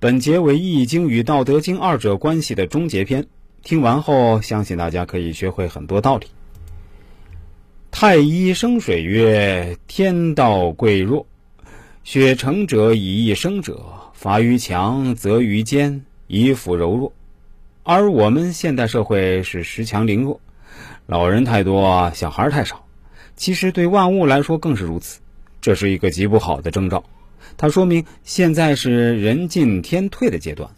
本节为《易经》与《道德经》二者关系的终结篇。听完后，相信大家可以学会很多道理。太一生水曰：“天道贵弱，血成者以易生者，伐于强则于坚，以辅柔弱。”而我们现代社会是时强凌弱，老人太多，小孩太少。其实对万物来说更是如此，这是一个极不好的征兆。它说明现在是人进天退的阶段，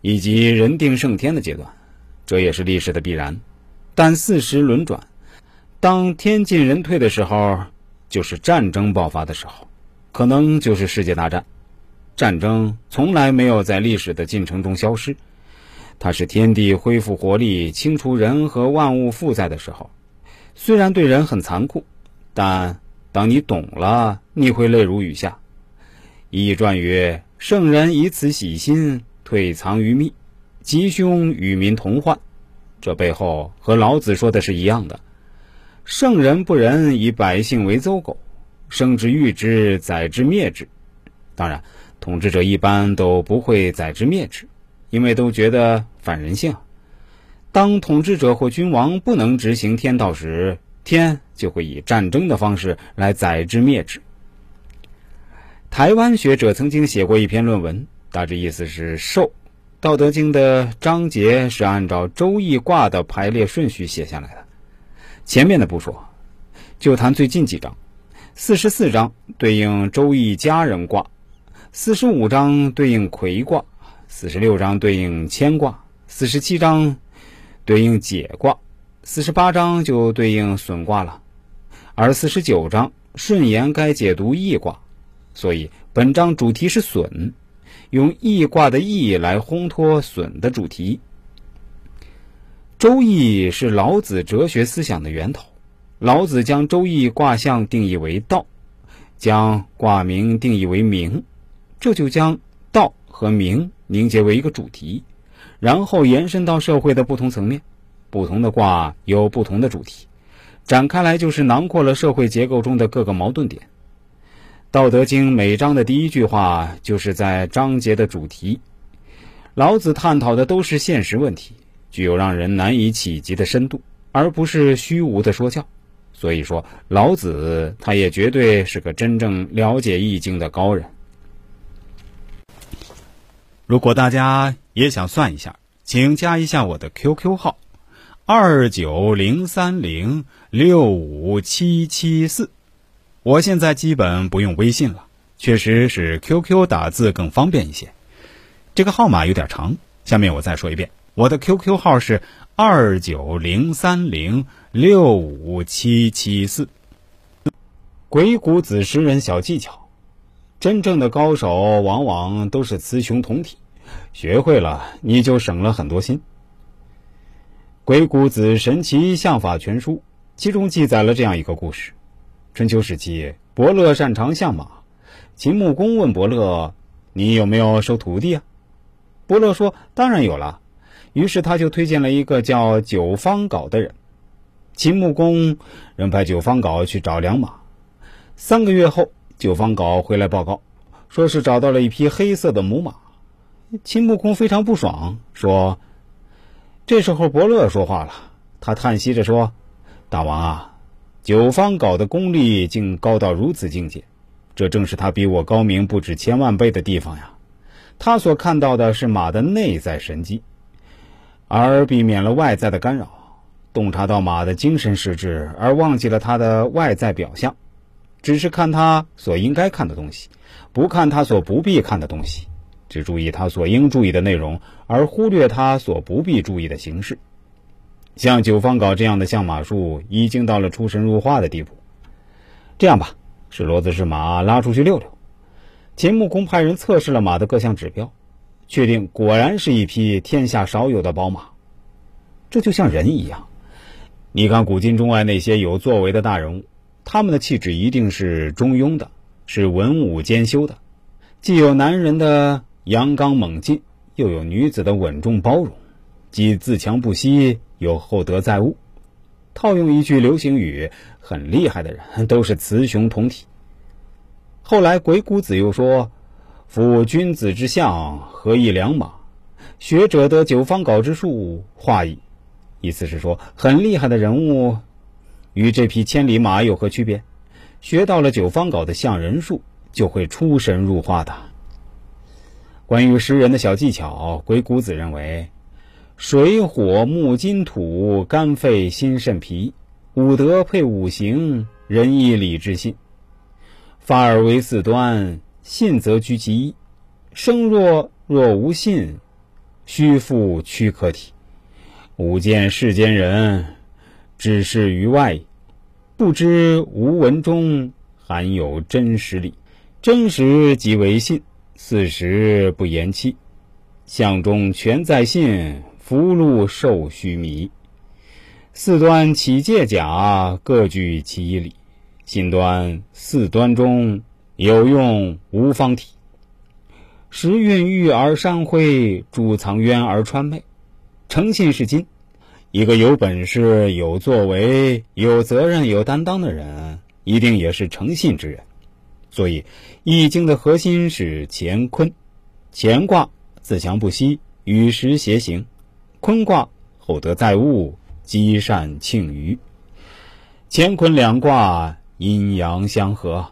以及人定胜天的阶段，这也是历史的必然。但四时轮转，当天进人退的时候，就是战争爆发的时候，可能就是世界大战。战争从来没有在历史的进程中消失，它是天地恢复活力、清除人和万物负载的时候。虽然对人很残酷，但当你懂了，你会泪如雨下。易传曰：“圣人以此洗心，退藏于密，吉凶与民同患。”这背后和老子说的是一样的。圣人不仁，以百姓为走狗，生之育之，宰之灭之。当然，统治者一般都不会宰之灭之，因为都觉得反人性。当统治者或君王不能执行天道时，天就会以战争的方式来宰之灭之。台湾学者曾经写过一篇论文，大致意思是：寿，《道德经》的章节是按照周易卦的排列顺序写下来的。前面的不说，就谈最近几章。四十四章对应周易家人卦，四十五章对应魁卦，四十六章对应乾卦，四十七章对应解卦，四十八章就对应损卦了。而四十九章顺延该解读易卦。所以，本章主题是损，用易卦的易来烘托损的主题。周易是老子哲学思想的源头，老子将周易卦象定义为道，将卦名定义为名，这就将道和名凝结为一个主题，然后延伸到社会的不同层面，不同的卦有不同的主题，展开来就是囊括了社会结构中的各个矛盾点。《道德经》每章的第一句话就是在章节的主题。老子探讨的都是现实问题，具有让人难以企及的深度，而不是虚无的说教。所以说，老子他也绝对是个真正了解易经的高人。如果大家也想算一下，请加一下我的 QQ 号：二九零三零六五七七四。我现在基本不用微信了，确实是 QQ 打字更方便一些。这个号码有点长，下面我再说一遍，我的 QQ 号是二九零三零六五七七四。鬼谷子识人小技巧，真正的高手往往都是雌雄同体，学会了你就省了很多心。鬼谷子神奇相法全书，其中记载了这样一个故事。春秋时期，伯乐擅长相马。秦穆公问伯乐：“你有没有收徒弟啊？”伯乐说：“当然有了。”于是他就推荐了一个叫九方皋的人。秦穆公任派九方皋去找良马。三个月后，九方皋回来报告，说是找到了一匹黑色的母马。秦穆公非常不爽，说：“这时候伯乐说话了，他叹息着说：‘大王啊！’”九方搞的功力竟高到如此境界，这正是他比我高明不止千万倍的地方呀！他所看到的是马的内在神机，而避免了外在的干扰，洞察到马的精神实质，而忘记了它的外在表象，只是看他所应该看的东西，不看他所不必看的东西，只注意他所应注意的内容，而忽略他所不必注意的形式。像九方皋这样的相马术已经到了出神入化的地步。这样吧，是骡子是马拉出去溜溜。秦穆公派人测试了马的各项指标，确定果然是一匹天下少有的宝马。这就像人一样，你看古今中外那些有作为的大人物，他们的气质一定是中庸的，是文武兼修的，既有男人的阳刚猛进，又有女子的稳重包容，既自强不息。有厚德载物，套用一句流行语，很厉害的人都是雌雄同体。后来鬼谷子又说：“夫君子之相，何以良马？学者得九方稿之术，化矣。意思是说，很厉害的人物与这匹千里马有何区别？学到了九方稿的相人术，就会出神入化的。关于识人的小技巧，鬼谷子认为：水火木金土，肝肺心肾脾，五德配五行，仁义礼智信，发而为四端，信则居其一。生若若无信，虚复躯壳体。吾见世间人，只是于外，不知无文中含有真实理。真实即为信，四时不言欺。相中全在信，福禄寿须弥。四端起借甲，各具其一理。心端四端中有用无方体。时运玉而山辉，贮藏渊而川媚。诚信是金，一个有本事、有作为、有责任、有担当的人，一定也是诚信之人。所以，《易经》的核心是乾坤。乾卦自强不息，与时偕行；坤卦厚德载物，积善庆余。乾坤两卦阴阳相合。